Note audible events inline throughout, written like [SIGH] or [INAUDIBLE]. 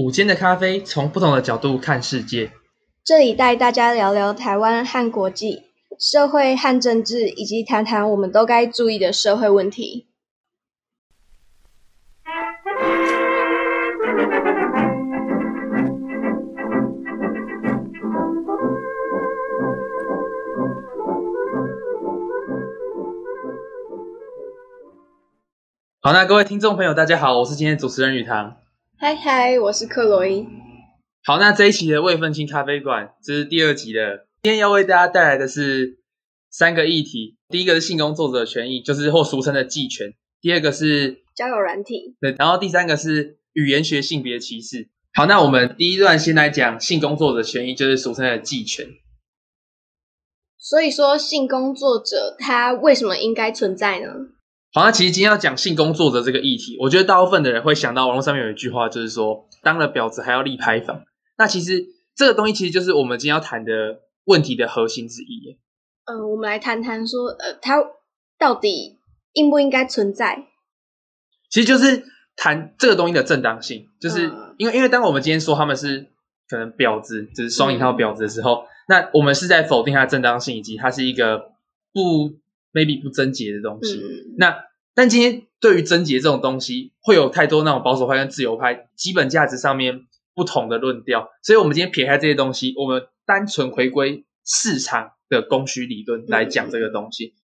午间的咖啡，从不同的角度看世界。这里带大家聊聊台湾和国际、社会和政治，以及谈谈我们都该注意的社会问题。好，那各位听众朋友，大家好，我是今天的主持人宇堂。嗨嗨，我是克洛伊。好，那这一期的未分清咖啡馆，这是第二集的。今天要为大家带来的是三个议题。第一个是性工作者权益，就是或俗称的妓权；第二个是交友软体；对，然后第三个是语言学性别歧视。好，那我们第一段先来讲性工作者的权益，就是俗称的妓权。所以说，性工作者他为什么应该存在呢？好，那其实今天要讲性工作者这个议题，我觉得大部分的人会想到网络上面有一句话，就是说当了婊子还要立牌坊。那其实这个东西其实就是我们今天要谈的问题的核心之一。嗯、呃，我们来谈谈说，呃，它到底应不应该存在？其实就是谈这个东西的正当性，就是因为、嗯、因为当我们今天说他们是可能婊子，就是双引号婊子的时候，嗯、那我们是在否定它的正当性，以及它是一个不。maybe 不贞洁的东西，嗯、那但今天对于贞洁这种东西，会有太多那种保守派跟自由派基本价值上面不同的论调，所以我们今天撇开这些东西，我们单纯回归市场的供需理论来讲这个东西。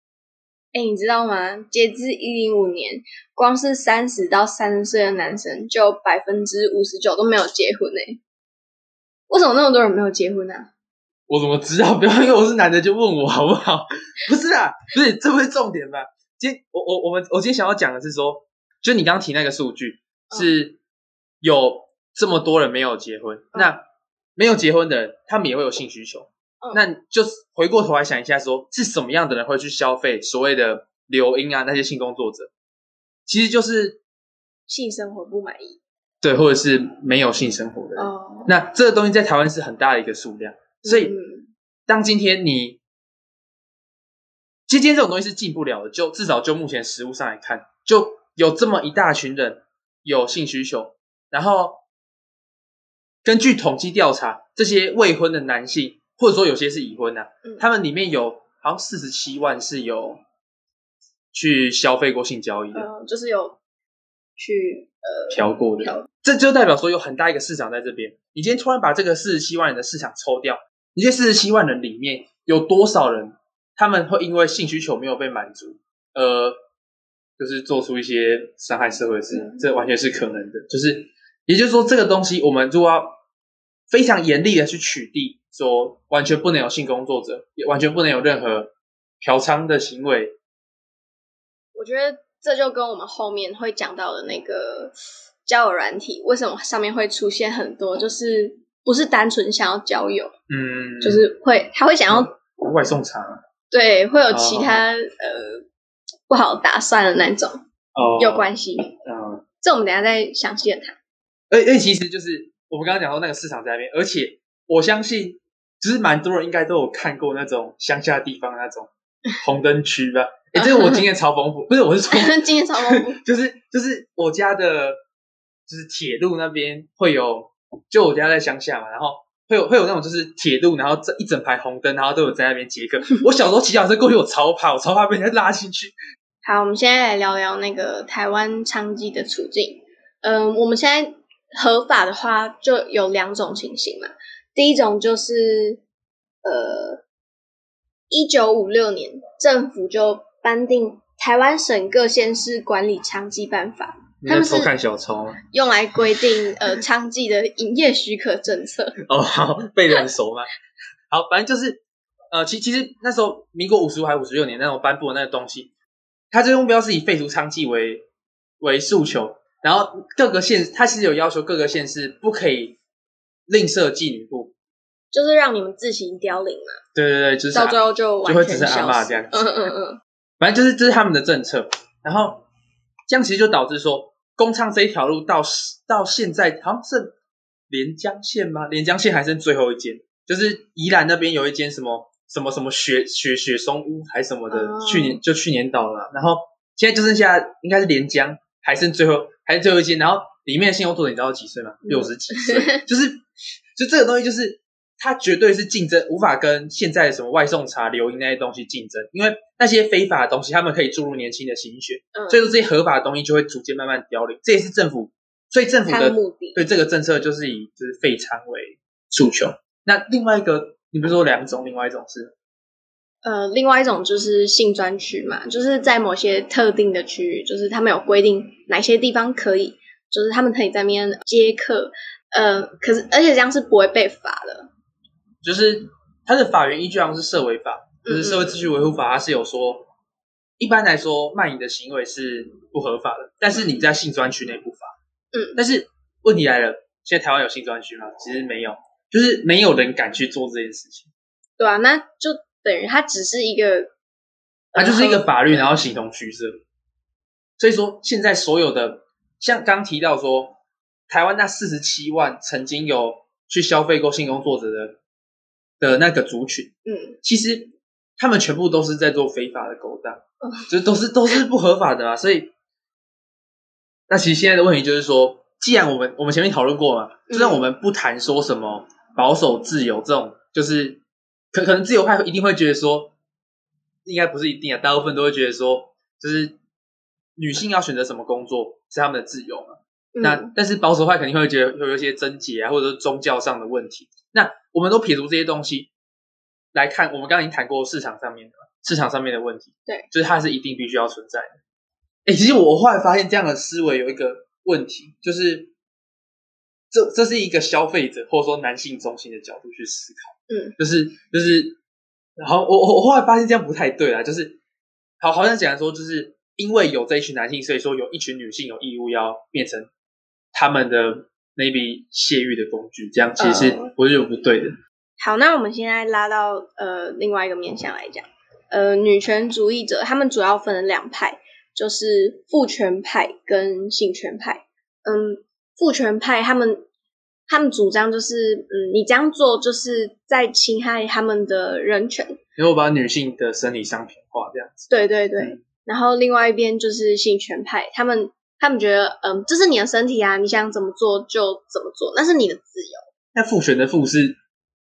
哎、嗯，你知道吗？截至一零五年，光是三十到三十岁的男生就百分之五十九都没有结婚呢。为什么那么多人没有结婚呢、啊？我怎么知道？[LAUGHS] 不要因为我是男的就问我好不好？[LAUGHS] 不是啊，不是，这不是重点吧？今天我我我们我今天想要讲的是说，就你刚刚提那个数据，是有这么多人没有结婚，嗯、那没有结婚的人，他们也会有性需求。嗯、那就是回过头来想一下说，说是什么样的人会去消费所谓的留音啊那些性工作者？其实就是性生活不满意，对，或者是没有性生活的人。哦、那这个东西在台湾是很大的一个数量。所以，当今天你，其实今天这种东西是进不了的，就至少就目前实物上来看，就有这么一大群人有性需求，然后根据统计调查，这些未婚的男性，或者说有些是已婚的、啊，嗯、他们里面有好像四十七万是有去消费过性交易的，嗯、就是有去呃嫖过的，这就代表说有很大一个市场在这边。你今天突然把这个四十七万人的市场抽掉。你这四十七万人里面有多少人，他们会因为性需求没有被满足，呃，就是做出一些伤害社会的事？嗯、这完全是可能的。就是，也就是说，这个东西我们如果要非常严厉的去取缔，说完全不能有性工作者，也完全不能有任何嫖娼的行为。我觉得这就跟我们后面会讲到的那个交友软体，为什么上面会出现很多，就是。不是单纯想要交友，嗯，就是会，他会想要、嗯、外送茶，对，会有其他、哦、呃不好打算的那种，哦，有关系，嗯，这我们等一下再详细的谈。哎哎，其实就是我们刚刚讲到那个市场在那边，而且我相信，就是蛮多人应该都有看过那种乡下地方那种红灯区吧？哎，这个我经验超丰富，不是，我是说 [LAUGHS] 经验超丰富，[LAUGHS] 就是就是我家的，就是铁路那边会有。就我家在乡下嘛，然后会有会有那种就是铁路，然后这一整排红灯，然后都有在那边接客。我小时候骑脚车过去，我超怕，我超怕被人家拉进去。好，我们现在来聊聊那个台湾娼妓的处境。嗯，我们现在合法的话就有两种情形嘛。第一种就是呃，一九五六年政府就颁定《台湾省各县市管理娼妓办法》。他们是看小抄，用来规定呃娼妓的营业许可政策。[LAUGHS] 哦，好，背的很熟吗？[LAUGHS] 好，反正就是呃，其其实那时候民国五十五还五十六年那种颁布的那个东西，它最终目标是以废除娼妓为为诉求，然后各个县它其实有要求各个县市不可以另设妓女部，就是让你们自行凋零嘛。对对对，就是到最后就就会只剩阿嬷这样子。嗯嗯嗯，反正就是这是他们的政策，然后。这样其实就导致说，公娼这一条路到到现在好像是连江县吗？连江县还剩最后一间，就是宜兰那边有一间什么什么什么雪雪雪松屋还什么的，哦、去年就去年倒了。然后现在就剩下应该是连江还剩最后还是最后一间，然后里面的性工作者你知道几岁吗？六十几岁，就是就这个东西就是。它绝对是竞争，无法跟现在的什么外送茶、流音那些东西竞争，因为那些非法的东西，他们可以注入年轻的心血，嗯、所以说这些合法的东西就会逐渐慢慢凋零。这也是政府，所以政府的目的对这个政策就是以就是废餐为诉求。那另外一个，你不是说两种，另外一种是，呃，另外一种就是性专区嘛，就是在某些特定的区域，就是他们有规定哪些地方可以，就是他们可以在那边接客，呃，可是而且这样是不会被罚的。就是它的法源依据好像是社会法，就是社会秩序维护法，它是有说，一般来说卖淫的行为是不合法的，但是你在性专区内不法。嗯，但是问题来了，现在台湾有性专区吗？其实没有，就是没有人敢去做这件事情。对啊，那就等于它只是一个，它就是一个法律，然后形同虚设。所以说，现在所有的像刚提到说，台湾那四十七万曾经有去消费过性工作者的。的那个族群，嗯，其实他们全部都是在做非法的勾当，嗯，就都是都是不合法的啊。所以，那其实现在的问题就是说，既然我们我们前面讨论过嘛，就算我们不谈说什么保守自由这种，就是可可能自由派一定会觉得说，应该不是一定啊，大部分都会觉得说，就是女性要选择什么工作是他们的自由嘛。嗯，那但是保守派肯定会觉得会有一些症结啊，或者是宗教上的问题。那我们都撇除这些东西来看，我们刚刚已经谈过市场上面的市场上面的问题，对，就是它是一定必须要存在的。哎，其实我后来发现这样的思维有一个问题，就是这这是一个消费者或者说男性中心的角度去思考，嗯，就是就是，然后我我我后来发现这样不太对啊，就是好好像讲说，就是因为有这一群男性，所以说有一群女性有义务要变成他们的。那笔泄欲的工具，这样其实不是有不对的。Uh, 好，那我们现在拉到呃另外一个面向来讲，呃，女权主义者他们主要分了两派，就是父权派跟性权派。嗯，父权派他们他们主张就是，嗯，你这样做就是在侵害他们的人权，然后把女性的生理商品化这样子。对对对，嗯、然后另外一边就是性权派，他们。他们觉得，嗯，这是你的身体啊，你想怎么做就怎么做，那是你的自由。那父权的父是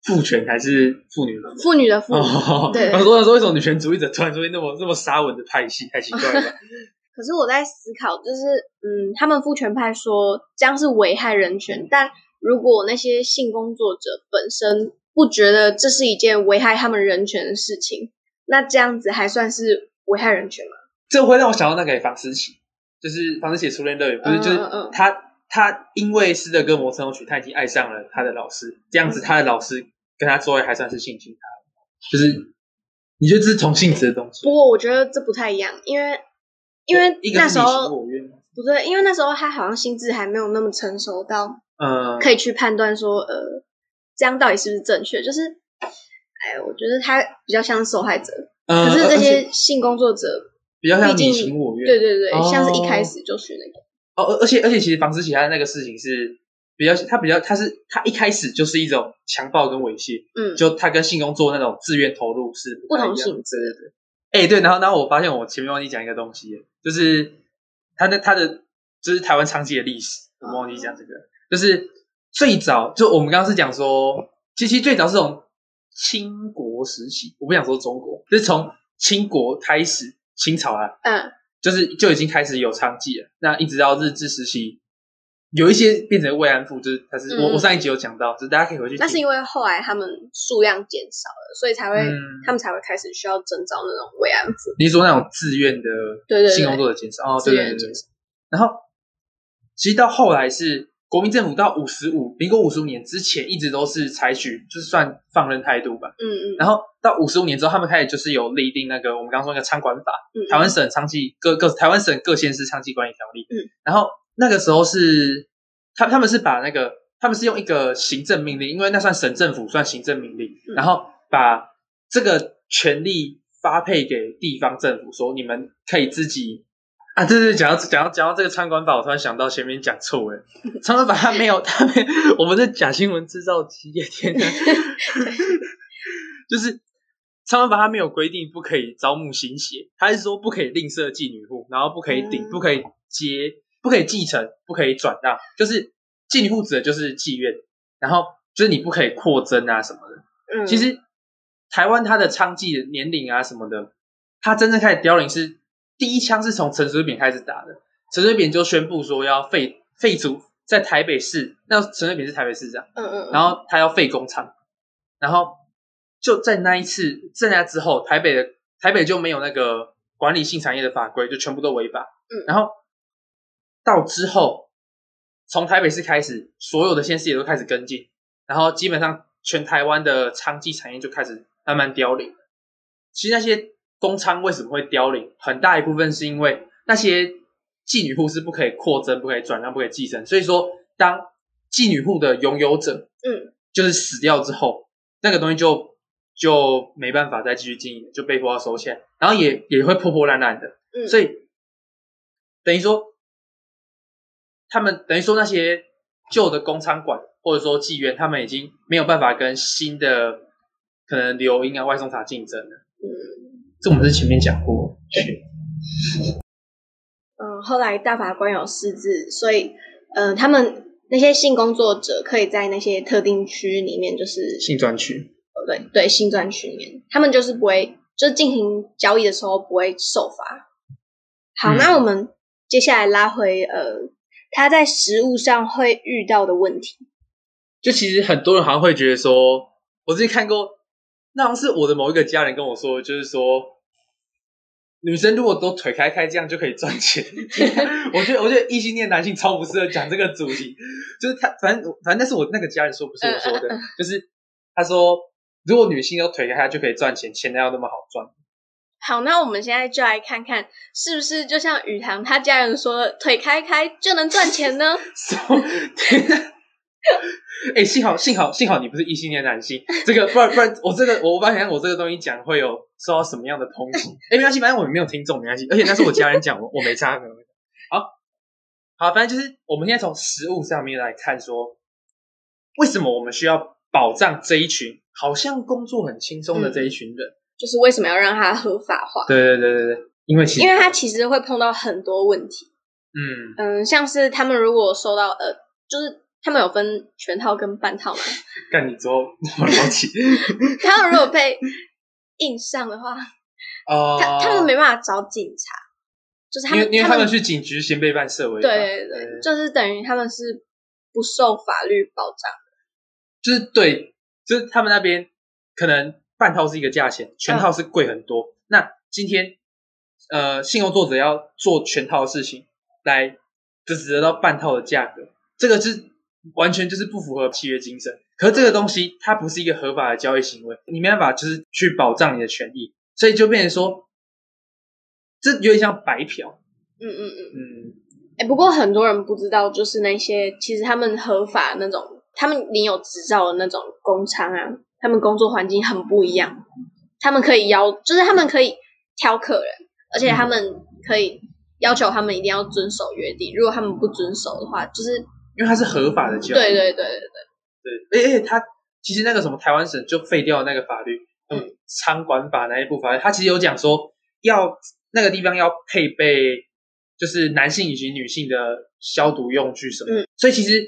父权还是妇女的妇女的妇？哦、对。我说说，为什么女权主义者突然出现那么那么沙文的派系，太奇怪了。[LAUGHS] 可是我在思考，就是，嗯，他们父权派说这样是危害人权，但如果那些性工作者本身不觉得这是一件危害他们人权的事情，那这样子还算是危害人权吗？这会让我想到那个房思琪。就是房思琪初恋乐园，不是就是他他因为斯德哥尔摩症候群，他已经爱上了他的老师，这样子他的老师跟他作为还算是性侵他，就是你觉得这是同性质的东西？不过我觉得这不太一样，因为因为那时候不对，因为那时候他好像心智还没有那么成熟到，呃，可以去判断说呃这样到底是不是正确？就是哎，我觉得他比较像受害者，可是这些性工作者。比较像你情我愿，对对对，哦、像是一开始就是那个。哦，而且而且，其实房思琪他的那个事情是比较，他比较，他是他一开始就是一种强暴跟猥亵，嗯，就他跟性工作那种自愿投入是不，不同性质。对对对。哎、欸，对，然后然后我发现我前面忘记讲一个东西，就是他的他的就是台湾娼妓的历史，我忘记讲这个，哦、就是最早就我们刚刚是讲说，其实最早是从清国时期，我不想说中国，就是从清国开始。清朝啊，嗯，就是就已经开始有娼妓了。那一直到日治时期，有一些变成慰安妇，就是他是、嗯、我我上一集有讲到，就是大家可以回去。那是因为后来他们数量减少了，所以才会、嗯、他们才会开始需要征召那种慰安妇。你说那种自愿的对对性工作的减少哦，对对对，对。然后其实到后来是。国民政府到五十五，民国五十五年之前，一直都是采取就是算放任态度吧。嗯嗯。然后到五十五年之后，他们开始就是有立定那个我们刚刚说那个仓管法，嗯嗯，台湾省娼妓各各台湾省各县市娼妓管理条例。嗯。然后那个时候是他他们是把那个他们是用一个行政命令，因为那算省政府算行政命令，嗯、然后把这个权力发配给地方政府，说你们可以自己。啊，对对，讲到讲到讲到这个餐馆法，我突然想到前面讲错诶，餐馆法它没有，它没有，我们的假新闻制造机，天哪，就是餐馆法它没有规定不可以招募新血，它是说不可以吝啬妓女户，然后不可以顶，嗯、不可以接不可以继承，不可以转让，就是妓女户指的就是妓院，然后就是你不可以扩增啊什么的。嗯，其实台湾它的娼妓的年龄啊什么的，它真正开始凋零是第一枪是从陈水扁开始打的，陈水扁就宣布说要废废除在台北市，那陈水扁是台北市长，嗯嗯，然后他要废工厂，然后就在那一次镇压之后，台北的台北就没有那个管理性产业的法规，就全部都违法，嗯，然后。到之后，从台北市开始，所有的县市也都开始跟进，然后基本上全台湾的娼妓产业就开始慢慢凋零。其实那些公娼为什么会凋零，很大一部分是因为那些妓女户是不可以扩增、不可以转让、不可以继承。所以说，当妓女户的拥有者，嗯，就是死掉之后，那个东西就就没办法再继续经营，就被迫要收起来，然后也也会破破烂烂的。嗯，所以等于说。他们等于说那些旧的公仓馆或者说妓院，他们已经没有办法跟新的可能流莺啊、外送茶竞争了。嗯，这我们是前面讲过。嗯，后来大法官有释字，所以嗯、呃，他们那些性工作者可以在那些特定区里面，就是性专区。哦，对对，性专区里面，他们就是不会，就是进行交易的时候不会受罚。好，嗯、那我们接下来拉回呃。他在食物上会遇到的问题，就其实很多人好像会觉得说，我之前看过，那好像是我的某一个家人跟我说，就是说，女生如果都腿开开这样就可以赚钱。我觉得，[LAUGHS] 我觉得异性恋男性超不适合讲这个主题，就是他，反正反正那是我那个家人说，不是我说的，就是他说，如果女性都腿开开就可以赚钱，钱哪有那么好赚？好，那我们现在就来看看，是不是就像宇堂他家人说，腿开开就能赚钱呢？[LAUGHS] [LAUGHS] 哎、欸，幸好幸好幸好你不是异性恋男性，这个不然不然我这个我发现我这个东西讲会有受到什么样的抨击？哎、欸，没关系，反正我们没有听众，没关系。而且那是我家人讲，我我没差，好，好，反正就是我们现在从实物上面来看说，说为什么我们需要保障这一群好像工作很轻松的这一群人。嗯就是为什么要让他合法化？对对对对对，因为其实因为他其实会碰到很多问题。嗯嗯，像是他们如果收到呃，就是他们有分全套跟半套吗。[LAUGHS] 干你之后我了解。他们如果被硬上的话，[LAUGHS] 哦、呃，他他们没办法找警察，就是他们因为因为他们去警局先被办社违法。对对就是等于他们是不受法律保障的。就是对，就是他们那边可能。半套是一个价钱，全套是贵很多。嗯、那今天，呃，信用作者要做全套的事情，来就只得到半套的价格，这个是完全就是不符合契约精神。可是这个东西它不是一个合法的交易行为，你没办法就是去保障你的权益，所以就变成说，这有点像白嫖。嗯嗯嗯嗯。哎、欸，不过很多人不知道，就是那些其实他们合法那种，他们领有执照的那种工厂啊。他们工作环境很不一样，他们可以要，就是他们可以挑客人，而且他们可以要求他们一定要遵守约定。如果他们不遵守的话，就是因为它是合法的交易。对对对对对对。哎哎，他其实那个什么台湾省就废掉那个法律，嗯，娼管法那一部法律，他其实有讲说要那个地方要配备，就是男性以及女性的消毒用具什么，嗯，所以其实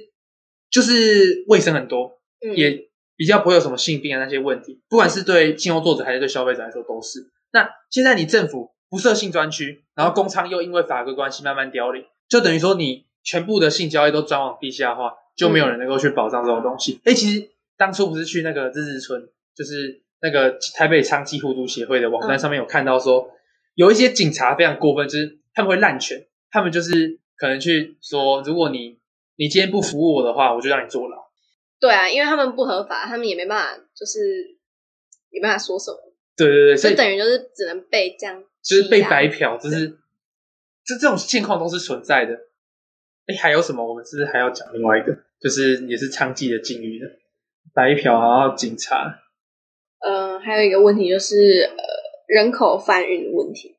就是卫生很多，嗯，也。比较不会有什么性病啊那些问题，不管是对性工作者还是对消费者来说都是。那现在你政府不设性专区，然后公娼又因为法规关系慢慢凋零，就等于说你全部的性交易都转往地下化，就没有人能够去保障这种东西。哎、嗯，其实当初不是去那个日日村，就是那个台北娼妓互助协会的网站上面有看到说，有一些警察非常过分，就是他们会滥权，他们就是可能去说，如果你你今天不服务我的话，我就让你坐牢。对啊，因为他们不合法，他们也没办法，就是没办法说什么。对对对，所以等于就是只能被这样，就是被白嫖，就是这这种现况都是存在的。哎，还有什么？我们是不是还要讲另外一个？就是也是娼妓的境遇的白嫖，然后警察。嗯、呃，还有一个问题就是呃人口贩运的问题。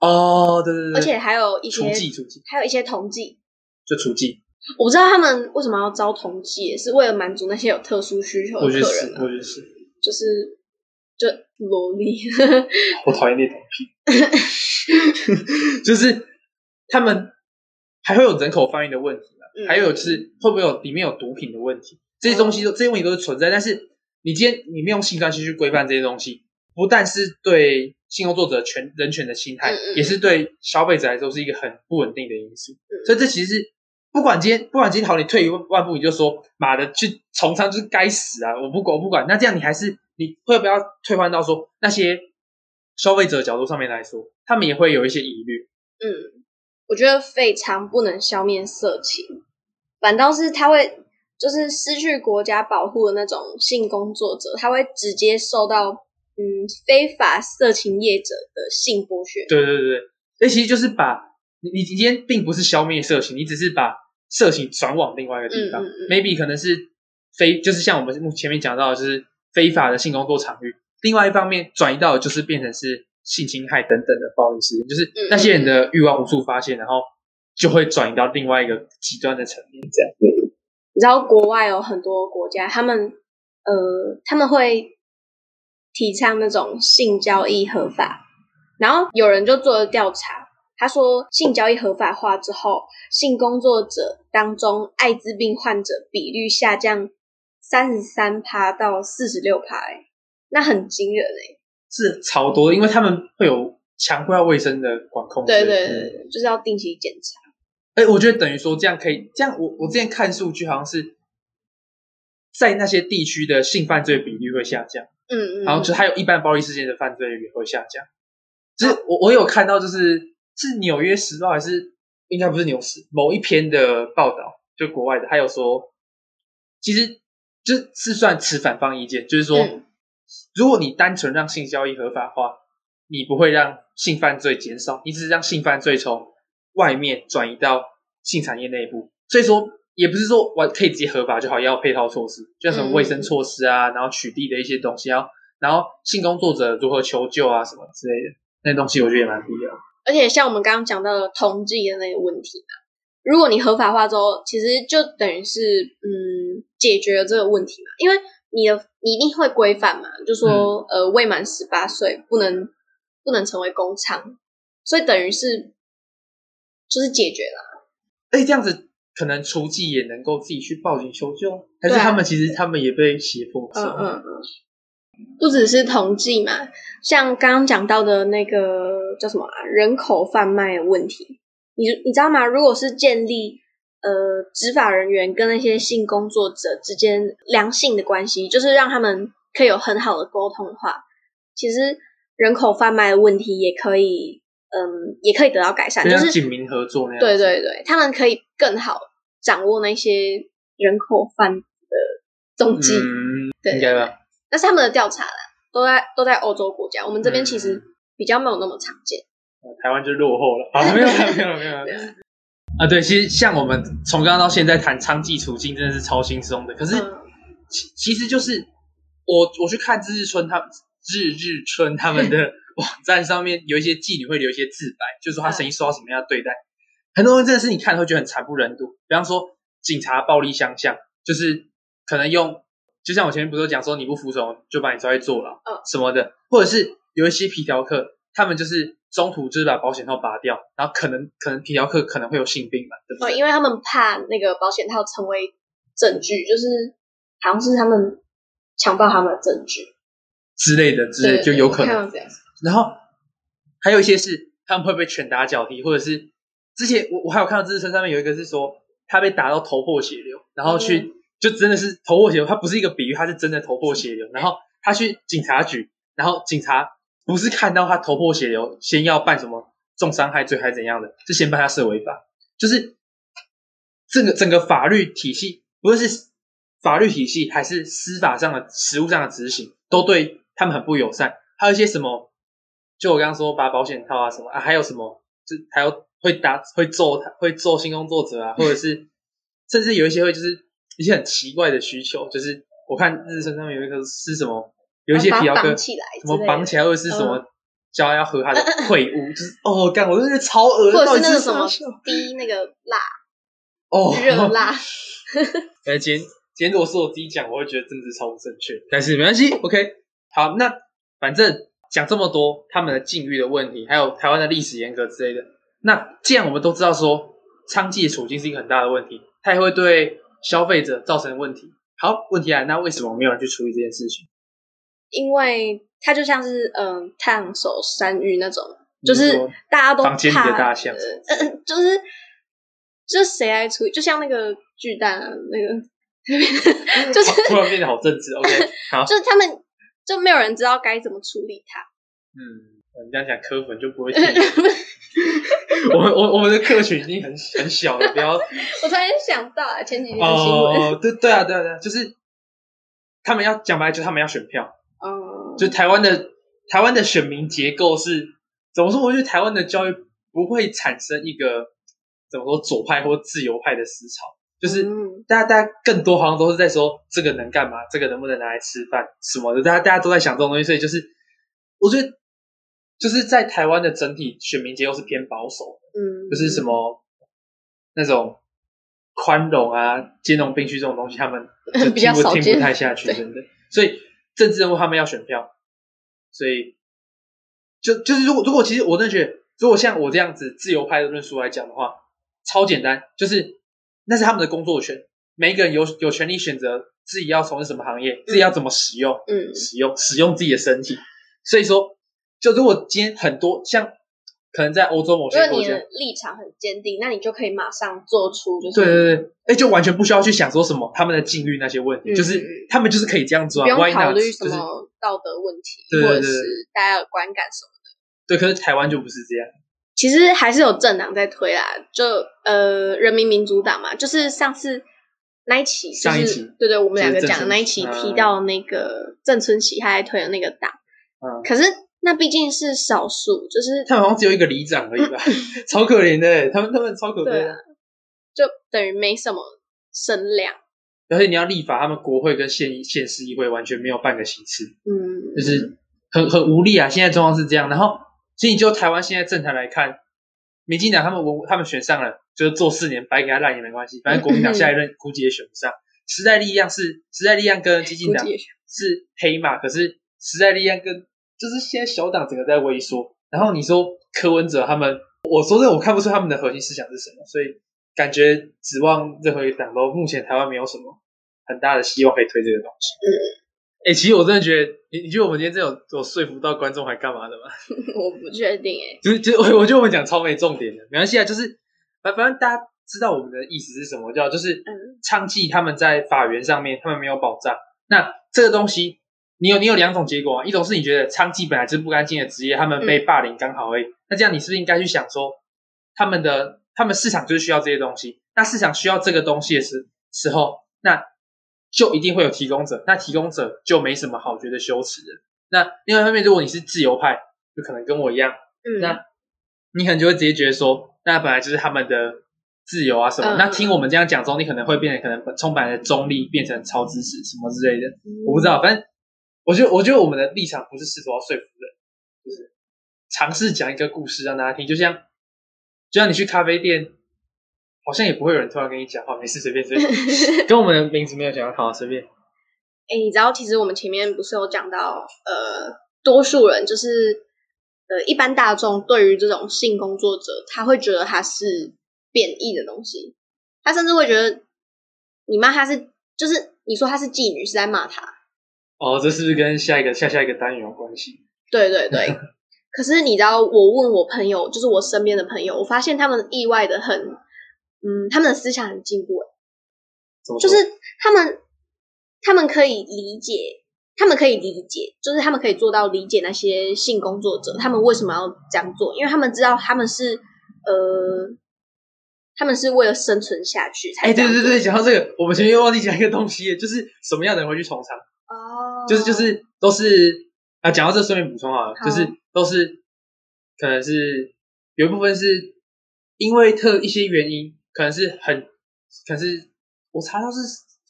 哦，对对对，而且还有一些厨妓，还有一些童妓，就厨妓。我不知道他们为什么要招童妓，是为了满足那些有特殊需求的客人吗？我觉得是，就是就萝莉。[LAUGHS] 我讨厌那种屁，[LAUGHS] 就是他们还会有人口贩运的问题嘛，嗯、还有就是会不会有里面有毒品的问题？这些东西都、嗯、这些问题都是存在。但是你今天你没有性专区去规范这些东西，不但是对性工作者权人权的侵害，也是对消费者来说是一个很不稳定的因素。嗯、所以这其实是不管今天不管今天好，你退一万步你就说妈的去从商就是该死啊！我不管我不管，那这样你还是你会不要退换到说那些消费者角度上面来说，他们也会有一些疑虑。嗯。我觉得非常不能消灭色情，反倒是他会就是失去国家保护的那种性工作者，他会直接受到嗯非法色情业者的性剥削。对对对，那其实就是把你你今天并不是消灭色情，你只是把色情转往另外一个地方，嗯嗯嗯，maybe 可能是非就是像我们目前面讲到的，就是非法的性工作场域，另外一方面转移到的就是变成是。性侵害等等的暴力事件，就是那些人的欲望无处发泄，然后就会转移到另外一个极端的层面。这样，嗯，你知道国外有很多国家，他们呃他们会提倡那种性交易合法，然后有人就做了调查，他说性交易合法化之后，性工作者当中艾滋病患者比率下降三十三趴到四十六趴，哎，那很惊人哎。是超多，因为他们会有强化卫生的管控。对对对，嗯、就是要定期检查。哎、欸，我觉得等于说这样可以，这样我我之前看数据好像是在那些地区的性犯罪比率会下降。嗯嗯。然后就还有一般暴力事件的犯罪也会下降。就是我我有看到，就是是纽约时报还是应该不是纽时某一篇的报道，就国外的，还有说，其实就是算持反方意见，就是说。嗯如果你单纯让性交易合法化，你不会让性犯罪减少，你只是让性犯罪从外面转移到性产业内部。所以说，也不是说我可以直接合法就好，要配套措施，就像什么卫生措施啊，然后取缔的一些东西，然后然后性工作者如何求救啊什么之类的那些东西，我觉得也蛮必要。而且像我们刚刚讲到的同济的那个问题嘛，如果你合法化之后，其实就等于是嗯解决了这个问题嘛，因为。你的你一定会规范嘛？就说、嗯、呃，未满十八岁不能不能成为工厂，所以等于是就是解决了。哎，这样子可能厨妓也能够自己去报警求救，还是他们其实他们也被胁迫？嗯嗯嗯，不只是同济嘛，像刚刚讲到的那个叫什么啊，人口贩卖的问题，你你知道吗？如果是建立。呃，执法人员跟那些性工作者之间良性的关系，就是让他们可以有很好的沟通的话，其实人口贩卖的问题也可以，嗯，也可以得到改善，就是警民合作那样。对对对，他们可以更好掌握那些人口贩的踪迹。嗯，对，应该吧？那是他们的调查啦，都在都在欧洲国家，我们这边其实比较没有那么常见。嗯，台湾就落后了。啊，没有没有没有没有。[LAUGHS] 啊，对，其实像我们从刚刚到现在谈娼妓处境，真的是超轻松的。可是，其其实就是我我去看日日春他日日春他们的 [LAUGHS] 网站上面有一些妓女会留一些自白，就是说她曾经受到什么样的对待。很多人真的是你看会觉得很惨不忍睹。比方说警察暴力相向，就是可能用，就像我前面不是讲说你不服从就把你抓去坐牢，什么的，或者是有一些皮条客，他们就是。中途就是把保险套拔掉，然后可能可能皮条客可能会有性病嘛，对不对？因为他们怕那个保险套成为证据，就是好像是他们强暴他们的证据之类的，之类的就有可能。然后还有一些是他们会被拳打脚踢，或者是之前我我还有看到自身上面有一个是说他被打到头破血流，然后去、嗯、就真的是头破血流，他不是一个比喻，他是真的头破血流。然后他去警察局，然后警察。不是看到他头破血流，先要办什么重伤害罪还是怎样的，是先办他涉违法，就是这个整个法律体系，不论是法律体系还是司法上的实务上的执行，都对他们很不友善。还有一些什么，就我刚刚说拔保险套啊什么啊，还有什么，就还有会打会揍，会揍性工作者啊，或者是甚至有一些会就是一些很奇怪的需求，就是我看日程上面有一个是什么。有一些皮条客，什么绑起来，或者是什么教要喝他的秽物，就是哦，干，我就觉得超恶或者是那个什么滴那个辣，[LAUGHS] 哦，热辣。[LAUGHS] 哎，今天今天如果是我自己讲，我会觉得政治超不正确，但是没关系，OK。好，那反正讲这么多他们的境遇的问题，还有台湾的历史沿革之类的。那既然我们都知道说娼妓的处境是一个很大的问题，它也会对消费者造成问题。好，问题来，那为什么没有人去处理这件事情？因为它就像是嗯烫手山芋那种，就是大家都怕房间里的大象，嗯，就是就是谁来处理？就像那个巨蛋啊，那个 [LAUGHS] 就是突然变得好政治。OK，[LAUGHS] 好，就是他们就没有人知道该怎么处理它。嗯，你这样讲科粉就不会 [LAUGHS] 听。我们我我们的客群已经很很小了，不要。我突然想到啊，前几天的新闻。哦，对对啊，对啊，对啊，就是他们要讲白，就是他们要选票。哦。就台湾的台湾的选民结构是怎么说？我觉得台湾的教育不会产生一个怎么说左派或自由派的思潮，就是大家大家更多好像都是在说这个能干嘛，这个能不能拿来吃饭什么的，大家大家都在想这种东西，所以就是我觉得。就是在台湾的整体选民结构是偏保守的，嗯，就是什么那种宽容啊、兼容并蓄这种东西，他们就 [LAUGHS] 听不听不太下去，真的。所以政治人物他们要选票，所以就就是如果如果其实我真的觉得，如果像我这样子自由派的论述来讲的话，超简单，就是那是他们的工作权，每一个人有有权利选择自己要从事什么行业，自己要怎么使用，嗯，使用使用自己的身体，所以说。就如果今天很多像可能在欧洲某些国家，立场很坚定，那你就可以马上做出就是对对对，哎，就完全不需要去想说什么他们的境遇那些问题，嗯、就是他们就是可以这样做，不用考虑什么道德问题，就是、或者是大家的观感什么的。对，可是台湾就不是这样。其实还是有政党在推啦，就呃人民民主党嘛，就是上次那一期，就是、上一期对对，我们两个讲的那一期提到那个郑春喜他还推的那个党，嗯，可是。那毕竟是少数，就是他们好像只有一个里长而已吧，[LAUGHS] 超可怜的，他们他们超可怜，啊，就等于没什么声量。而且你要立法，他们国会跟县县市议会完全没有半个席次，嗯，就是很很无力啊。现在状况是这样，然后所以你就台湾现在政坛来看，民进党他们我他们选上了，就是做四年白给他烂也没关系，反正国民党下一任估计也选不上。时代力量是时代力量跟激进党是黑马，可是时代力量跟就是现在小党整个在萎缩，然后你说柯文哲他们，我说这我看不出他们的核心思想是什么，所以感觉指望任何一个党都目前台湾没有什么很大的希望可以推这个东西。嗯，哎、欸，其实我真的觉得，你你觉得我们今天这有有说服到观众还干嘛的吗？[LAUGHS] 我不确定哎，就是就是我我觉得我们讲超没重点的，没关系啊，就是反反正大家知道我们的意思是什么，叫就是娼妓他们在法源上面他们没有保障，那这个东西。你有你有两种结果啊，一种是你觉得娼妓本来就是不干净的职业，他们被霸凌刚好而已。嗯、那这样你是不是应该去想说，他们的他们市场就是需要这些东西，那市场需要这个东西的时时候，那就一定会有提供者，那提供者就没什么好觉得羞耻的。那另外一方面，如果你是自由派，就可能跟我一样，嗯，那你可能就会直接觉得说，那本来就是他们的自由啊什么。嗯、那听我们这样讲之后，你可能会变得可能充满了中立，变成超支持什么之类的，嗯、我不知道，反正。我觉得，我觉得我们的立场不是试图要说服人，就是尝试讲一个故事让大家听。就像，就像你去咖啡店，好像也不会有人突然跟你讲话，没事，随便随便。[LAUGHS] 跟我们的名字没有讲好，随便。哎、欸，你知道，其实我们前面不是有讲到，呃，多数人就是，呃，一般大众对于这种性工作者，他会觉得他是贬义的东西，他甚至会觉得，你骂他是，就是你说他是妓女，是在骂他。哦，这是不是跟下一个下下一个单元有关系？对对对。[LAUGHS] 可是你知道，我问我朋友，就是我身边的朋友，我发现他们意外的很，嗯，他们的思想很进步。就是他们，他们可以理解，他们可以理解，就是他们可以做到理解那些性工作者，他们为什么要这样做？因为他们知道他们是，呃，他们是为了生存下去才。哎，对对对，讲到这个，我们前面又忘记讲一个东西，就是什么样的人会去从娼？哦、oh.，就是就是都是啊，讲到这顺便补充好了，oh. 就是都是可能是有一部分是因为特一些原因，可能是很，可能是我查到是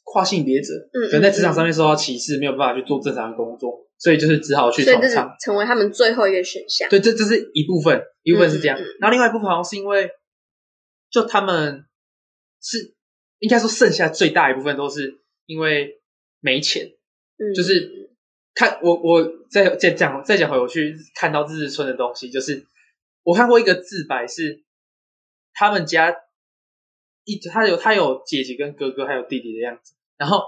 跨性别者，嗯，可能在职场上面受到歧视，没有办法去做正常的工作，所以就是只好去从娼，成为他们最后一个选项。对，这这是一部分，一部分是这样，嗯嗯，然后另外一部分好像是因为就他们是应该说剩下最大一部分都是因为没钱。就是看我我再再讲再讲回我去看到日日村的东西，就是我看过一个自白是他们家一他有他有姐姐跟哥哥还有弟弟的样子，然后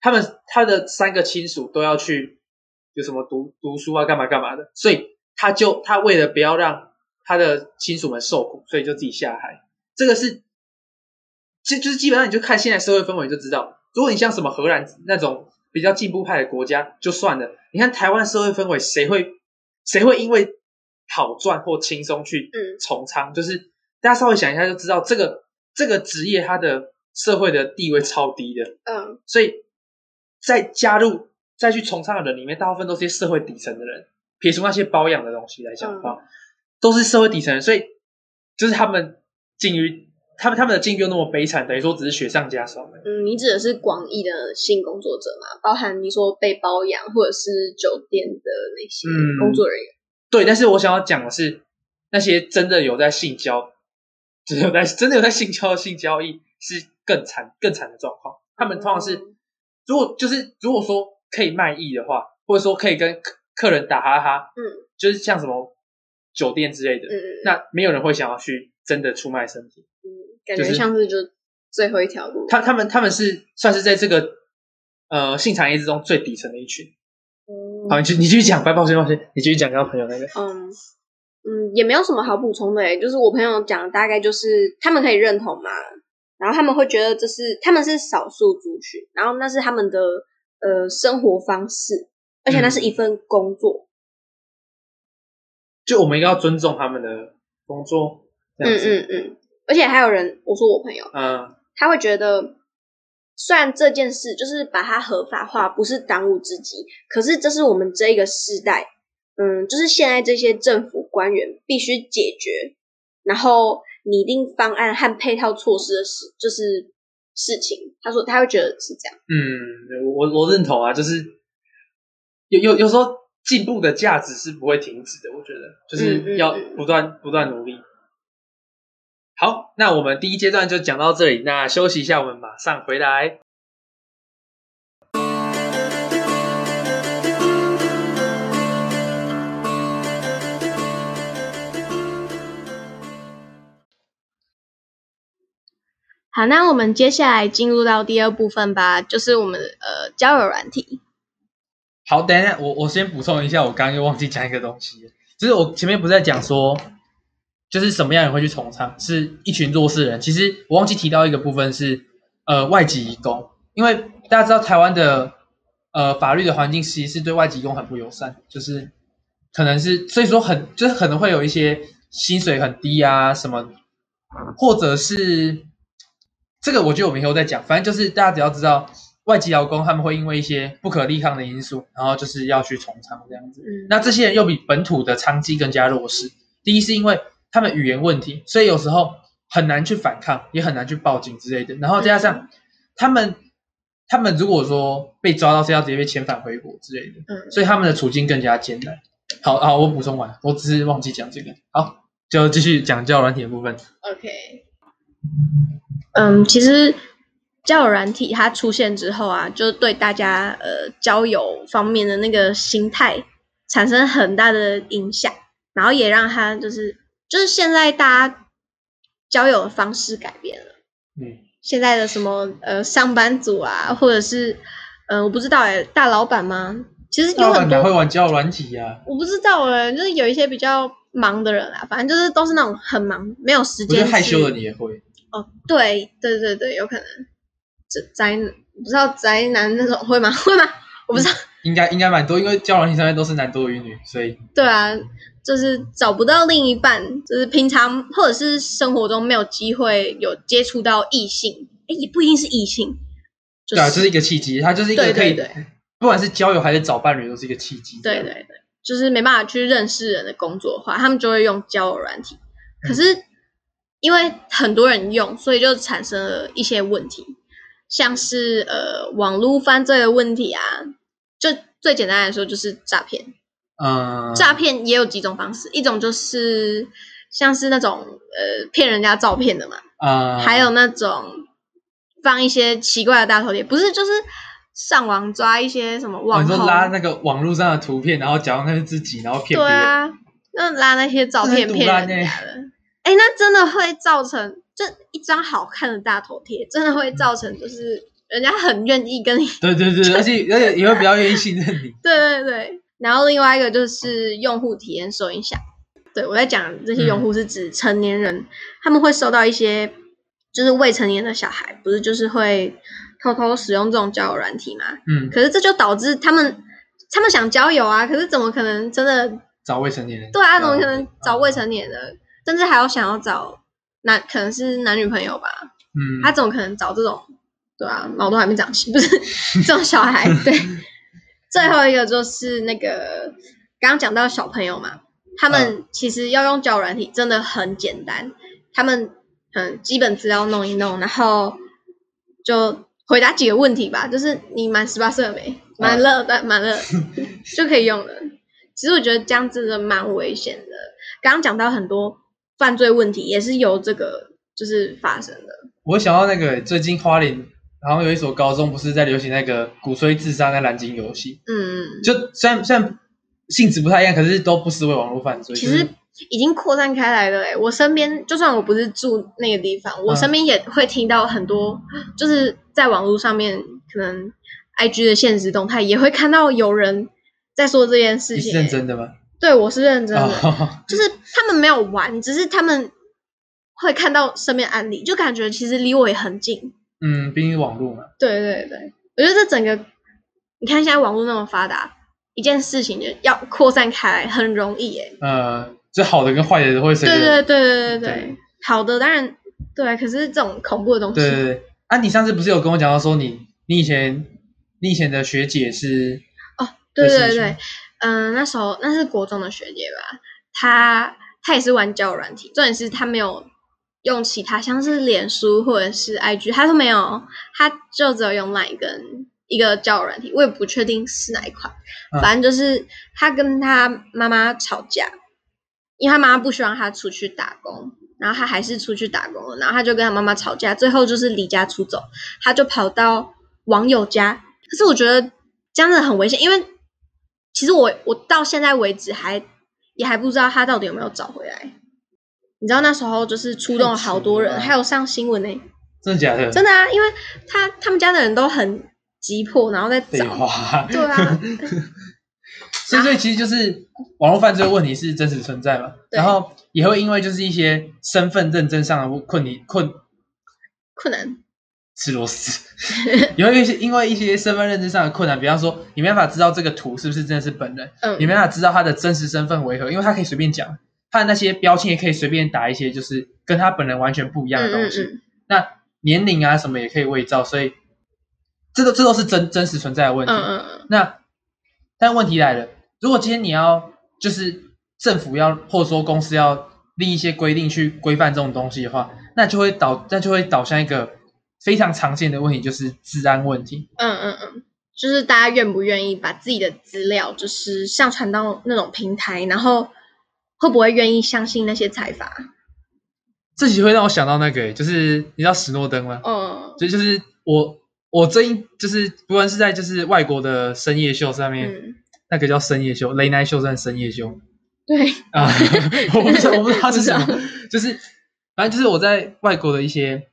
他们他的三个亲属都要去有什么读读书啊干嘛干嘛的，所以他就他为了不要让他的亲属们受苦，所以就自己下海。这个是，就就是基本上你就看现在社会氛围就知道，如果你像什么荷兰那种比较进步派的国家就算了，你看台湾社会氛围谁会谁会因为好赚或轻松去从仓？嗯、就是大家稍微想一下就知道这个。这个职业它的社会的地位超低的，嗯，所以在加入再去从仓的人里面，大部分都是些社会底层的人，撇除那些包养的东西来讲的话，嗯、都是社会底层人，所以就是他们境遇，他们他们的境遇又那么悲惨，等于说只是雪上加霜。嗯，你指的是广义的性工作者嘛？包含你说被包养或者是酒店的那些工作人员？嗯、对，但是我想要讲的是那些真的有在性交。只有在真的有在性交的性交易是更惨更惨的状况。他们通常是，如果就是如果说可以卖艺的话，或者说可以跟客客人打哈哈，嗯，就是像什么酒店之类的，嗯嗯，那没有人会想要去真的出卖身体，嗯，感觉像是就最后一条路。他他们他们是算是在这个呃性产业之中最底层的一群。嗯，好，你继你继续讲，不要抱歉抱歉，你继续讲刚刚朋友那个，嗯。嗯，也没有什么好补充的诶，就是我朋友讲的大概就是他们可以认同嘛，然后他们会觉得这是他们是少数族群，然后那是他们的呃生活方式，而且那是一份工作，就我们应该要尊重他们的工作。嗯嗯嗯，而且还有人，我说我朋友，嗯，他会觉得虽然这件事就是把它合法化不是当务之急，可是这是我们这一个世代。嗯，就是现在这些政府官员必须解决，然后拟定方案和配套措施的事，就是事情。他说他会觉得是这样。嗯，我我认同啊，就是有有有时候进步的价值是不会停止的。我觉得就是要不断、嗯嗯、不断努力。好，那我们第一阶段就讲到这里，那休息一下，我们马上回来。好，那我们接下来进入到第二部分吧，就是我们呃交友软体。好，等一下，我我先补充一下，我刚刚又忘记讲一个东西，就是我前面不是在讲说，就是什么样人会去从仓，是一群弱势人。其实我忘记提到一个部分是呃外籍移工，因为大家知道台湾的呃法律的环境其实是对外籍移工很不友善，就是可能是所以说很就是可能会有一些薪水很低啊什么，或者是。这个我觉得我们以后再讲，反正就是大家只要知道外籍劳工他们会因为一些不可抗的因素，然后就是要去从仓这样子。嗯，那这些人又比本土的娼妓更加弱势。第一是因为他们语言问题，所以有时候很难去反抗，也很难去报警之类的。然后再加上他们，他们如果说被抓到是要直接被遣返回国之类的，嗯，所以他们的处境更加艰难。好，好，我补充完，我只是忘记讲这个。好，就继续讲交友软体的部分。OK。嗯，其实交友软体它出现之后啊，就对大家呃交友方面的那个心态产生很大的影响，然后也让他就是就是现在大家交友的方式改变了。嗯，现在的什么呃上班族啊，或者是嗯、呃、我不知道哎，大老板吗？其实有很多会玩交友软体呀、啊。我不知道哎，就是有一些比较忙的人啊，反正就是都是那种很忙没有时间。害羞的你也会。哦，对对对对，有可能，这宅不知道宅男那种会吗？[LAUGHS] 会吗？我不知道，应该应该蛮多，因为交友软体上面都是男多于女，所以对啊，就是找不到另一半，就是平常或者是生活中没有机会有接触到异性，哎，也不一定是异性，就是、对啊，这是一个契机，它就是一个可以，对对对，不管是交友还是找伴侣，都是一个契机。对对对，就是没办法去认识人的工作的话，他们就会用交友软体，可是。嗯因为很多人用，所以就产生了一些问题，像是呃网络犯罪的问题啊，就最简单来说就是诈骗。嗯，诈骗也有几种方式，一种就是像是那种呃骗人家照片的嘛，嗯，还有那种放一些奇怪的大头贴，不是就是上网抓一些什么网红，哦，拉那个网络上的图片，然后假装那是自己，然后骗。对啊，那拉那些照片骗人家的。哎，那真的会造成，这一张好看的大头贴，真的会造成就是人家很愿意跟你。对对对，[LAUGHS] 而且而且也会比较愿意信任你。对对对，然后另外一个就是用户体验受影响。对，我在讲这些用户是指成年人，嗯、他们会受到一些，就是未成年的小孩，不是就是会偷偷使用这种交友软体嘛？嗯。可是这就导致他们，他们想交友啊，可是怎么可能真的找未成年人？对啊，怎么可能找未成年的？甚至还有想要找男，可能是男女朋友吧？嗯。他怎么可能找这种？对啊，毛都还没长齐，不是 [LAUGHS] 这种小孩。对。[LAUGHS] 最后一个就是那个刚刚讲到小朋友嘛。他们其实要用交友软体真的很简单，他们嗯基本资料弄一弄，然后就回答几个问题吧，就是你满十八岁了没？满了，满满了 [LAUGHS] 就可以用了。其实我觉得这样真的蛮危险的。刚刚讲到很多犯罪问题，也是由这个就是发生的。我想到那个最近花莲，然后有一所高中不是在流行那个鼓吹自杀的蓝鲸游戏？嗯，就虽然虽然。性质不太一样，可是都不失为网络犯罪。其实已经扩散开来了诶，我身边就算我不是住那个地方，嗯、我身边也会听到很多，就是在网络上面，可能 IG 的现实动态也会看到有人在说这件事情。你是认真的吗？对，我是认真的，哦、[LAUGHS] 就是他们没有玩，只是他们会看到身边案例，就感觉其实离我也很近。嗯，毕竟网络嘛。对对对，我觉得这整个，你看现在网络那么发达。一件事情就要扩散开来很容易耶。呃，这好的跟坏的都会。对对对对对对，对好的当然对，可是这种恐怖的东西。对对对。啊，你上次不是有跟我讲到说你你以前你以前的学姐是？哦，对对对，嗯、呃，那时候那是国中的学姐吧，她她也是玩交友软体，重点是她没有用其他像是脸书或者是 IG，他都没有，他就只有用 Line 跟。一个交友软体，我也不确定是哪一款，嗯、反正就是他跟他妈妈吵架，因为他妈妈不希望他出去打工，然后他还是出去打工了，然后他就跟他妈妈吵架，最后就是离家出走，他就跑到网友家。可是我觉得这样子很危险，因为其实我我到现在为止还也还不知道他到底有没有找回来。你知道那时候就是出动了好多人，还有上新闻呢、欸。真的假的？真的啊，因为他他们家的人都很。急迫，然后在找。话对啊，[LAUGHS] 所以所以其实就是网络犯罪的问题是真实存在嘛，对然后也会因为就是一些身份认证上的困难困困难吃螺丝，也会一些因为一些身份认证上的困难，比方说你没办法知道这个图是不是真的是本人，嗯，你没办法知道他的真实身份为何，因为他可以随便讲，他的那些标签也可以随便打一些就是跟他本人完全不一样的东西，嗯嗯嗯那年龄啊什么也可以伪造，所以。这个这都是真真实存在的问题。嗯嗯嗯。那，但问题来了，如果今天你要就是政府要或者说公司要立一些规定去规范这种东西的话，那就会导那就会导向一个非常常见的问题，就是治安问题。嗯嗯嗯，就是大家愿不愿意把自己的资料就是上传到那种平台，然后会不会愿意相信那些财阀？这其实会让我想到那个，就是你知道史诺登吗？嗯。所以就是我。我最近就是不管是在就是外国的深夜秀上面，嗯、那个叫深夜秀，Late Night Show 算深夜秀。对 [LAUGHS] 啊，我不知道我不知道它是什么，[LAUGHS] 就是反正就是我在外国的一些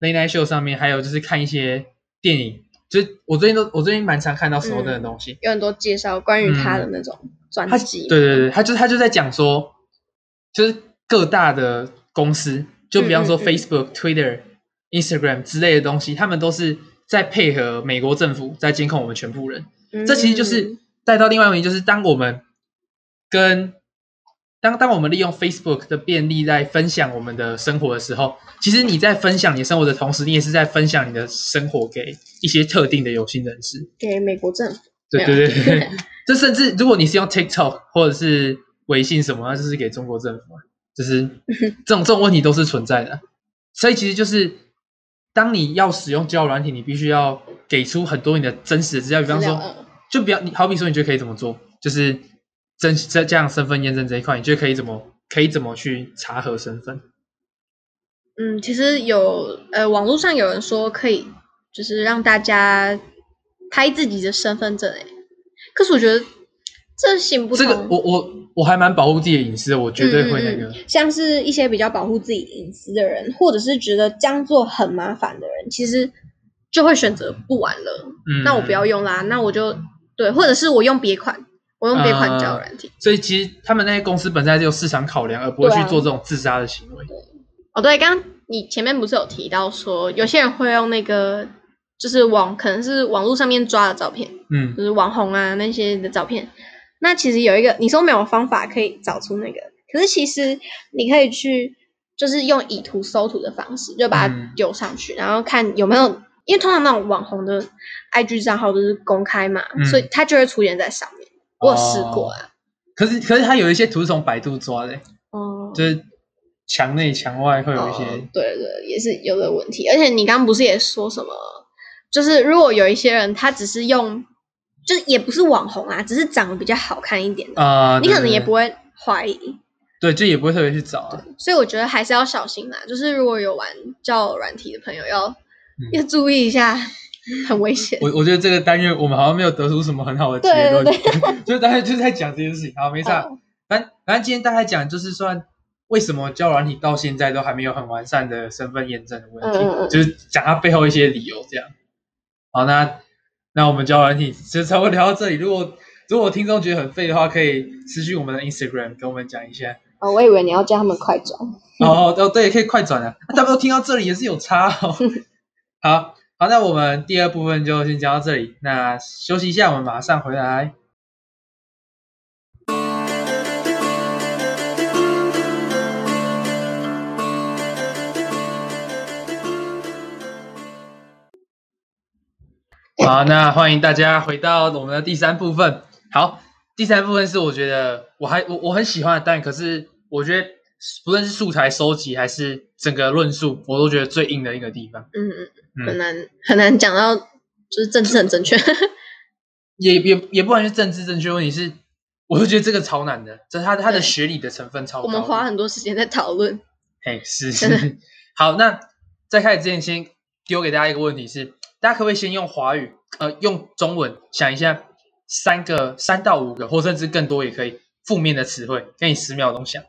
Late Night Show 上面，还有就是看一些电影，就是我最近都我最近蛮常看到史诺登的东西，嗯，有很多介绍关于他的那种专辑。对对对，他就他就在讲说，就是各大的公司，就比方说 Facebook、嗯嗯嗯、Twitter、Instagram 之类的东西，他们都是。在配合美国政府在监控我们全部人，嗯、这其实就是带到另外一个问题，就是当我们跟当当我们利用 Facebook 的便利在分享我们的生活的时候，其实你在分享你生活的同时，你也是在分享你的生活给一些特定的有心人士，给美国政府。对对对对，这甚至如果你是用 TikTok 或者是微信什么，那就是给中国政府，就是这种这种问题都是存在的，所以其实就是。当你要使用交友软体，你必须要给出很多你的真实的资料，比方说，就比方你好比说，你觉得可以怎么做？就是真这这样身份验证这一块，你觉得可以怎么可以怎么去查核身份？嗯，其实有呃，网络上有人说可以，就是让大家拍自己的身份证，哎，可是我觉得这行不通。这个我我我还蛮保护自己的隐私的，我绝对会那个。像是一些比较保护自己隐私的人，或者是觉得这样做很麻烦的人，其实就会选择不玩了。嗯，那我不要用啦，那我就对，或者是我用别款，我用别款交友软体。呃，所以其实他们那些公司本身还是有市场考量，而不会去做这种自杀的行为。对啊。哦，对，刚刚你前面不是有提到说，有些人会用那个。就是网可能是网络上面抓的照片，嗯，就是网红啊那些的照片。那其实有一个你说没有方法可以找出那个，可是其实你可以去，就是用以图搜图的方式，就把它丢上去，嗯，然后看有没有，因为通常那种网红的 IG 账号都是公开嘛，嗯，所以它就会出现在上面。我有试过啊，可是可是它有一些图是从百度抓的，哦，就是墙内墙外会有一些，哦，对对，也是有的问题。而且你刚刚不是也说什么？就是如果有一些人，他只是用，就是也不是网红啊，只是长得比较好看一点的啊，呃、你可能也不会怀疑，对，就也不会特别去找啊。所以我觉得还是要小心啦。就是如果有玩交友软体的朋友要，要、嗯、要注意一下，很危险。我我觉得这个单元我们好像没有得出什么很好的结论，就是大家就是在讲这件事情。好，没错。哦、反正反正今天大概讲就是算为什么交友软体到现在都还没有很完善的身份验证的问题，嗯嗯就是讲它背后一些理由这样。好，那那我们交友软体就差不多聊到这里。如果如果听众觉得很废的话，可以私讯我们的 Instagram 跟我们讲一下。哦，我以为你要叫他们快转。哦哦对，可以快转啊。他们都听到这里也是有差哦。[LAUGHS] 好好，那我们第二部分就先讲到这里。那休息一下，我们马上回来。好，那欢迎大家回到我们的第三部分。好，第三部分是我觉得我还我我很喜欢的，但可是我觉得不论是素材收集还是整个论述，我都觉得最硬的一个地方。嗯嗯嗯，很难很难讲到就是政治很正确，[LAUGHS] 也也也不完全是政治正确问题是，我就觉得这个超难的，这他他的学理的成分超高。我们花很多时间在讨论。嘿，是是。[LAUGHS] 好，那在开始之前，先丢给大家一个问题是。大家可不可以先用华语，呃，用中文想一下三个、三到五个，或甚至更多也可以负面的词汇，给你十秒钟想。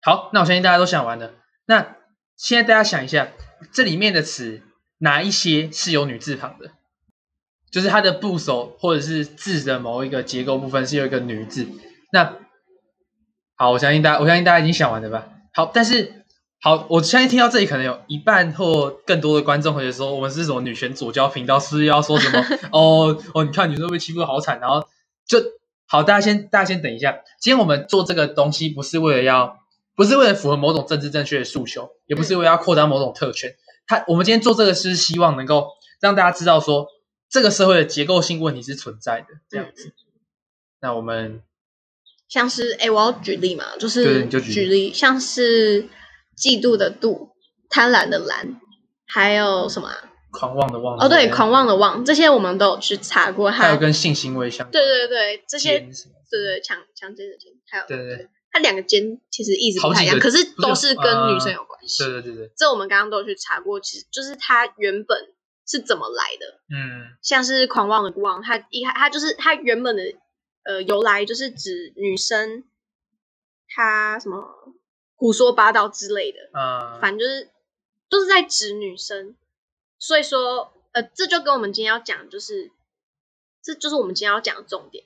好，那我相信大家都想完了。那现在大家想一下，这里面的词哪一些是有女字旁的？就是它的部首或者是字的某一个结构部分是有一个女字。那好，我相信大家，我相信大家已经想完了吧？好，但是。好，我相信听到这里，可能有一半或更多的观众会说，我们是什么女权左交频道，是不是要说什么？[LAUGHS] 哦哦，你看女生被欺负好惨，然后就好，大家先大家先等一下。今天我们做这个东西，不是为了要，不是为了符合某种政治正确的诉求，也不是为了要扩张某种特权。他，我们今天做这个是希望能够让大家知道说，这个社会的结构性问题是存在的，这样子。那我们像是，哎，我要举例嘛，就是举例像是。嫉妒的妒，贪婪的婪，还有什么、啊？狂妄的妄。哦，对，狂妄的妄，这些我们都有去查过。还有跟性行为相关。对对对，这些，对对强强奸的奸，还有对对对，它两个奸其实意思不太一样，可是都是跟女生有关系。对对对对，这我们刚刚都有去查过，其实就是它原本是怎么来的。嗯，像是狂妄的妄，它一它就是它原本的呃由来就是指女生，她什么？胡说八道之类的，嗯，反正就是就是在指女生，所以说，呃，这就跟我们今天要讲，就是这就是我们今天要讲的重点。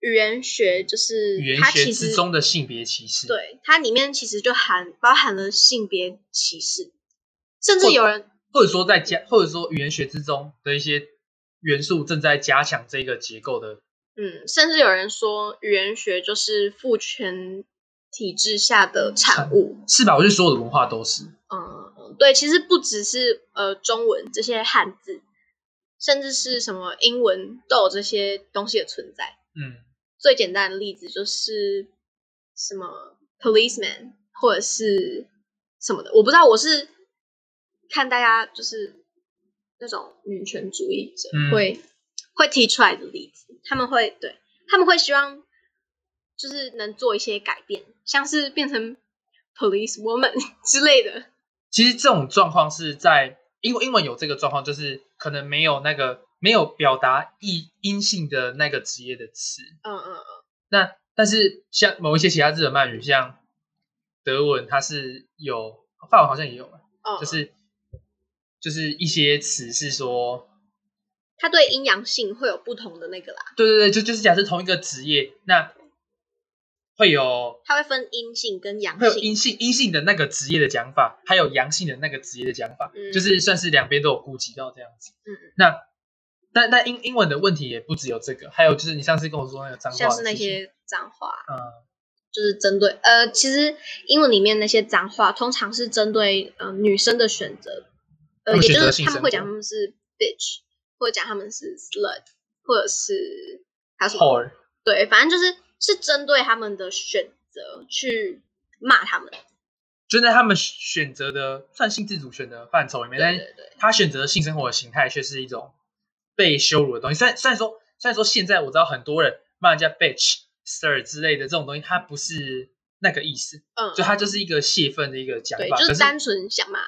语言学就是语言学之中的性别歧视，对，它里面其实就含包含了性别歧视，甚至有人或者说在加，或者说语言学之中的一些元素正在加强这个结构的，嗯，甚至有人说语言学就是父权。体制下的产物是吧？我觉得所有的文化都是。嗯，对，其实不只是呃中文这些汉字，甚至是什么英文都有这些东西的存在。嗯，最简单的例子就是什么 policeman 或者是什么的，我不知道。我是看大家就是那种女权主义者会、嗯、会提出来的例子，他们会对他们会希望就是能做一些改变。像是变成 police woman [LAUGHS] 之类的，其实这种状况是在英文英文有这个状况，就是可能没有那个没有表达意阴性的那个职业的词。嗯嗯嗯。那但是像某一些其他日耳曼语，像德文，它是有，法文好像也有，哦、就是就是一些词是说，它对阴阳性会有不同的那个啦。对对对，就就是假设同一个职业，那会有，它会分阴性跟阳性，会有阴性阴性的那个职业的讲法，还有阳性的那个职业的讲法，嗯、就是算是两边都有顾及到这样子。嗯，那。但但英英文的问题也不只有这个，还有就是你上次跟我说那个脏话，像是那些脏话，嗯，就是针对呃，其实英文里面那些脏话通常是针对呃女生的选择，呃，也就是他们会讲他们是 bitch，或者讲他们是 slut，或者是还有什么，Whore. 对，反正就是是针对他们的选择去骂他们，就在他们选择的算性自主选择范畴里面，对对对，但他选择的性生活的形态却是一种。被羞辱的东西，虽然虽然说虽然说现在我知道很多人骂人家 bitch sir 之类的这种东西，它不是那个意思，嗯，就它就是一个泄愤的一个讲法，就是单纯想骂。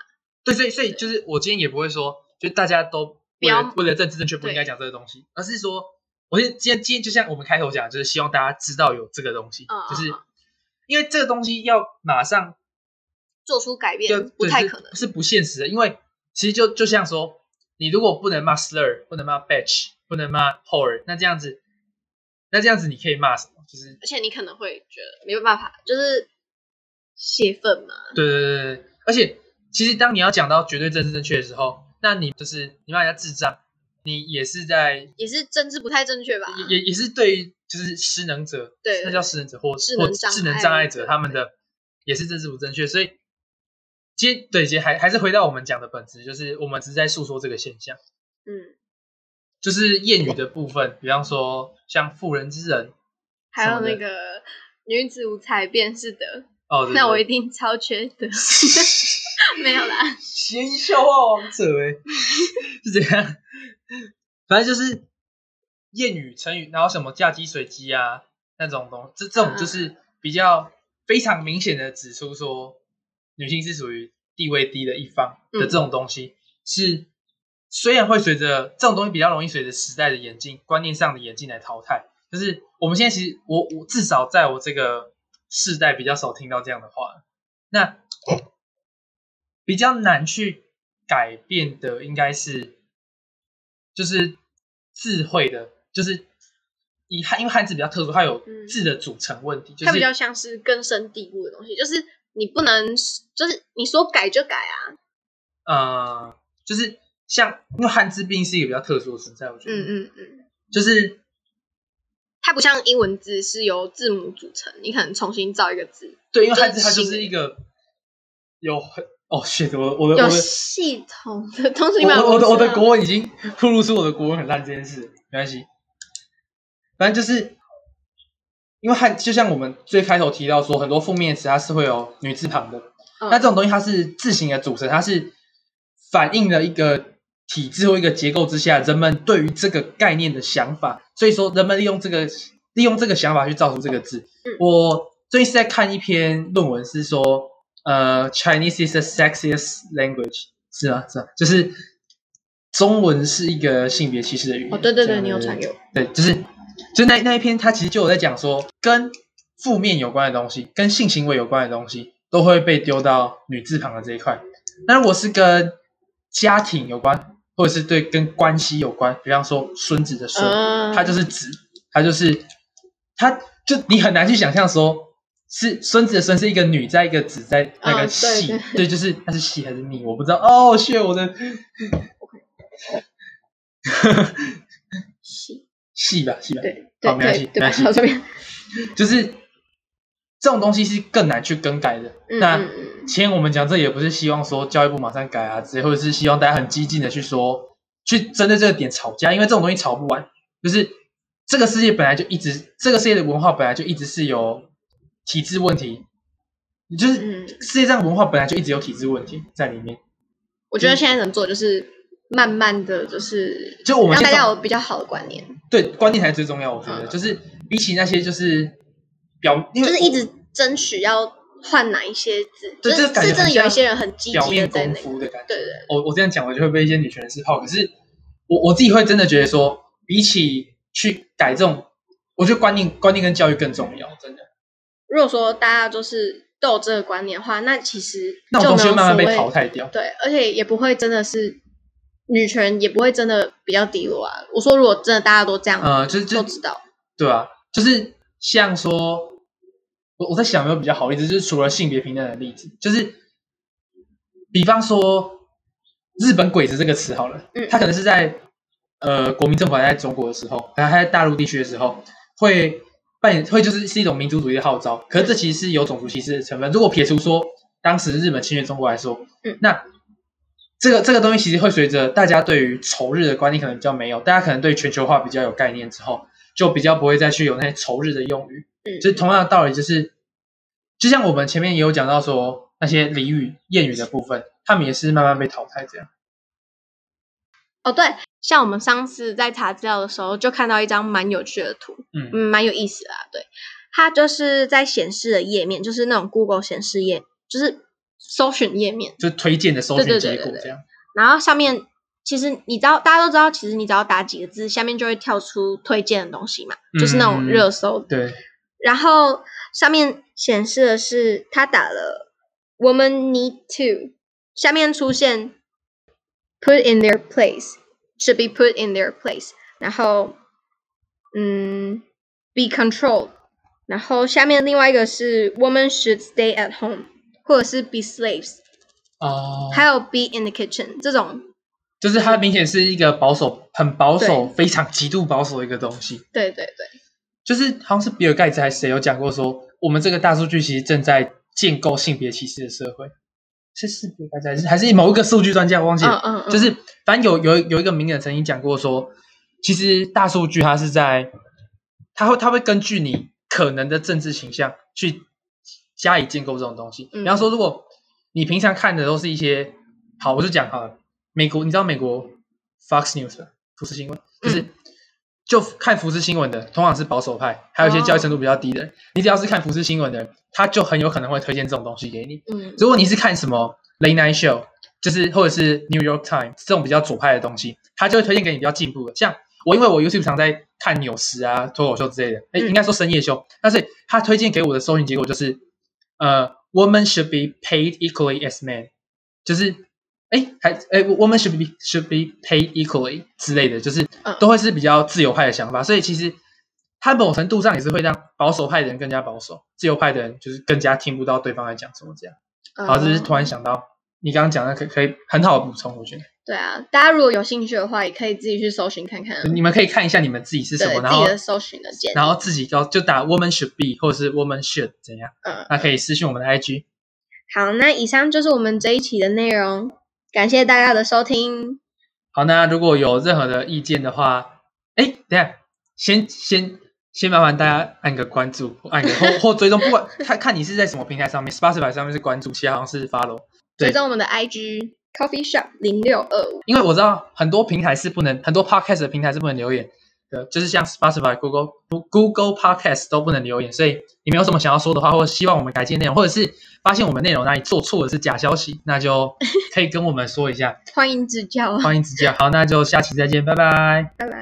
对，所以所以就是我今天也不会说，就大家都为了为了政治正确不应该讲这个东西，而是说，我今天今天就像我们开头讲，就是希望大家知道有这个东西，嗯，就是因为这个东西要马上做出改变，不太可能，是不现实的，因为其实就就像说。你如果不能骂 slur，不能骂 batch，不能骂 whore，那这样子，那这样子你可以骂什么？就是，而且你可能会觉得没有办法，就是泄愤嘛。对对对对，而且其实当你要讲到绝对政治正确的时候，那你就是你骂人家智障，你也是在也是政治不太正确吧？也也是对于就是失能者，对，那叫失能者或智能或智能障碍者他们的也是政治不正确，所以。接对接还还是回到我们讲的本质，就是我们只是在诉说这个现象。嗯，就是谚语的部分，比方说像妇人之仁，还有那个女子无才便是德。哦，对对，那我一定超缺德。[LAUGHS] [LAUGHS] 没有啦，[LAUGHS] 闲笑话王者哎，是怎样。反正就是谚语成语，然后什么嫁鸡随鸡啊那种东西，这这种就是比较非常明显的指出说。女性是属于地位低的一方的这种东西，嗯、是虽然会随着这种东西比较容易随着时代的演进、观念上的演进来淘汰，就是我们现在其实我我至少在我这个世代比较少听到这样的话。那比较难去改变的应该是就是智慧的，就是以汉因为汉字比较特殊，它有字的组成问题，嗯、就是它比较像是根深蒂固的东西，就是。你不能，就是你说改就改啊。呃，就是像，因为汉字毕竟是一个比较特殊的存在，我觉得。嗯嗯嗯。就是它不像英文字是由字母组成，你可能重新造一个字。对，因为汉字它就是一个有很哦，shit，我我的有系统的东西。我我的我的国文已经透露出我的国文很烂这件事，没关系。反正就是。因为汉就像我们最开头提到说，很多负面词它是会有女字旁的，嗯、那这种东西它是字形的组成，它是反映了一个体制或一个结构之下人们对于这个概念的想法，所以说人们利用这个利用这个想法去造出这个字。嗯、我最近是在看一篇论文，是说呃，Chinese is the sexiest language，是啊是啊，就是中文是一个性别歧视的语言。哦，对对对，你有传给我。对，就是。就那那一篇，他其实就有在讲说，跟负面有关的东西，跟性行为有关的东西，都会被丢到女字旁的这一块。那如果是跟家庭有关，或者是对跟关系有关，比方说孙子的孙，他就是子，他就是，他就你很难去想象说，是孙子的孙是一个女在一个子在那个系，哦、对，就是他是系还是逆，我不知道。哦，谢我的，[LAUGHS] 系。细吧，细吧，对，好，没关系，没关系。这边就是这种东西是更难去更改的。嗯、那前我们讲这也不是希望说教育部马上改啊，之类，或者是希望大家很激进的去说，去针对这个点吵架，因为这种东西吵不完。就是这个世界本来就一直，这个世界的文化本来就一直是有体制问题，你就是世界上文化本来就一直有体制问题在里面。我觉得现在能做就是。慢慢的就是，就我们让大家有比较好的观念，对，观念才是最重要。我觉得，嗯、就是比起那些就是表，因为就是一直争取要换哪一些字，对就是真的有一些人很积极的表面功夫的感觉。对对，对，我我这样讲，我就会被一些女权人士泡。可是我我自己会真的觉得说，比起去改这种我觉得观念观念跟教育更重要，真的。如果说大家就是都有这个观念的话，那其实那种东西会慢慢被淘汰掉。对，而且也不会真的是女权也不会真的比较低落啊。我说如果真的大家都这样，呃，就是就都知道，对啊，就是像说，我我在想有没有比较好例子，就是除了性别平等的例子，就是比方说日本鬼子这个词好了，嗯，它可能是在呃国民政府还在中国的时候，还还在大陆地区的时候会。扮演会就是是一种民族主义的号召，可是这其实是有种族歧视的成分。如果撇除说当时日本侵略中国来说，嗯，那这个这个东西其实会随着大家对于仇日的观念可能比较没有，大家可能对全球化比较有概念之后，就比较不会再去有那些仇日的用语。嗯，就是同样的道理，就是就像我们前面也有讲到说那些俚语谚语的部分，他们也是慢慢被淘汰这样。哦，对。像我们上次在查资料的时候，就看到一张蛮有趣的图，嗯嗯，蛮有意思的啊。对，它就是在显示的页面，就是那种 Google 显示页，就是搜寻页面，就推荐的搜寻结果这样。然后上面其实你知道，大家都知道，其实你只要打几个字，下面就会跳出推荐的东西嘛，就是那种热搜。嗯。对。然后上面显示的是他打了 “woman need to”，下面出现 “put in their place”。Should be put in their place，然后，嗯，be controlled，然后下面另外一个是 woman should stay at home，或者是 be slaves，哦，还有 be in the kitchen 这种，就是它明显是一个保守、很保守、非常极度保守的一个东西。对对对，就是好像是比尔盖茨还是谁有讲过说，我们这个大数据其实正在建构性别歧视的社会。是是还是还是某一个数据专家，我忘记了。嗯嗯嗯、就是反正有有有一个名人曾经讲过说，其实大数据它是在，它会它会根据你可能的政治形象去加以建构这种东西。比方说，如果你平常看的都是一些，好，我就讲好了，美国你知道美国 Fox News 吧福斯新闻，就是。嗯就看福斯新闻的，通常是保守派，还有一些教育程度比较低的人。Oh. 你只要是看福斯新闻的人，他就很有可能会推荐这种东西给你。嗯，如果你是看什么 Late Night Show，就是或者是 New York Times 这种比较左派的东西，他就会推荐给你比较进步的。像我，因为我 YouTube 常在看纽时啊、脱口秀之类的，哎、嗯，应该说深夜秀，但是他推荐给我的搜寻结果就是，呃，Women should be paid equally as men，就是。哎，还哎，women should be should be paid equally 之类的，就是都会是比较自由派的想法，嗯、所以其实它某程度上也是会让保守派的人更加保守，自由派的人就是更加听不到对方在讲什么这样。嗯、好，这是突然想到你刚刚讲的，可可以很好的补充，我觉得。对啊，大家如果有兴趣的话，也可以自己去搜寻看看。你们可以看一下你们自己是什么，然后自己的搜寻的键，然后自己就就打 woman should be 或者是 woman should 怎样，嗯，那可以私信我们的 IG。好，那以上就是我们这一期的内容。感谢大家的收听。好，那如果有任何的意见的话，哎，等下，先先先麻烦大家按个关注，按个或 [LAUGHS] 或追踪，不管看看你是在什么平台上面，Spotify 上面是关注，其他好像是 follow。追踪我们的 IG Coffee Shop 零六二五。因为我知道很多平台是不能，很多 Podcast 的平台是不能留言。对，就是像 Spotify、Google、Google Podcast 都不能留言，所以你们有什么想要说的话，或者希望我们改进内容，或者是发现我们内容哪里做错的是假消息，那就可以跟我们说一下。[LAUGHS] 欢迎指教，欢迎指教。好，那就下期再见，拜拜，拜拜。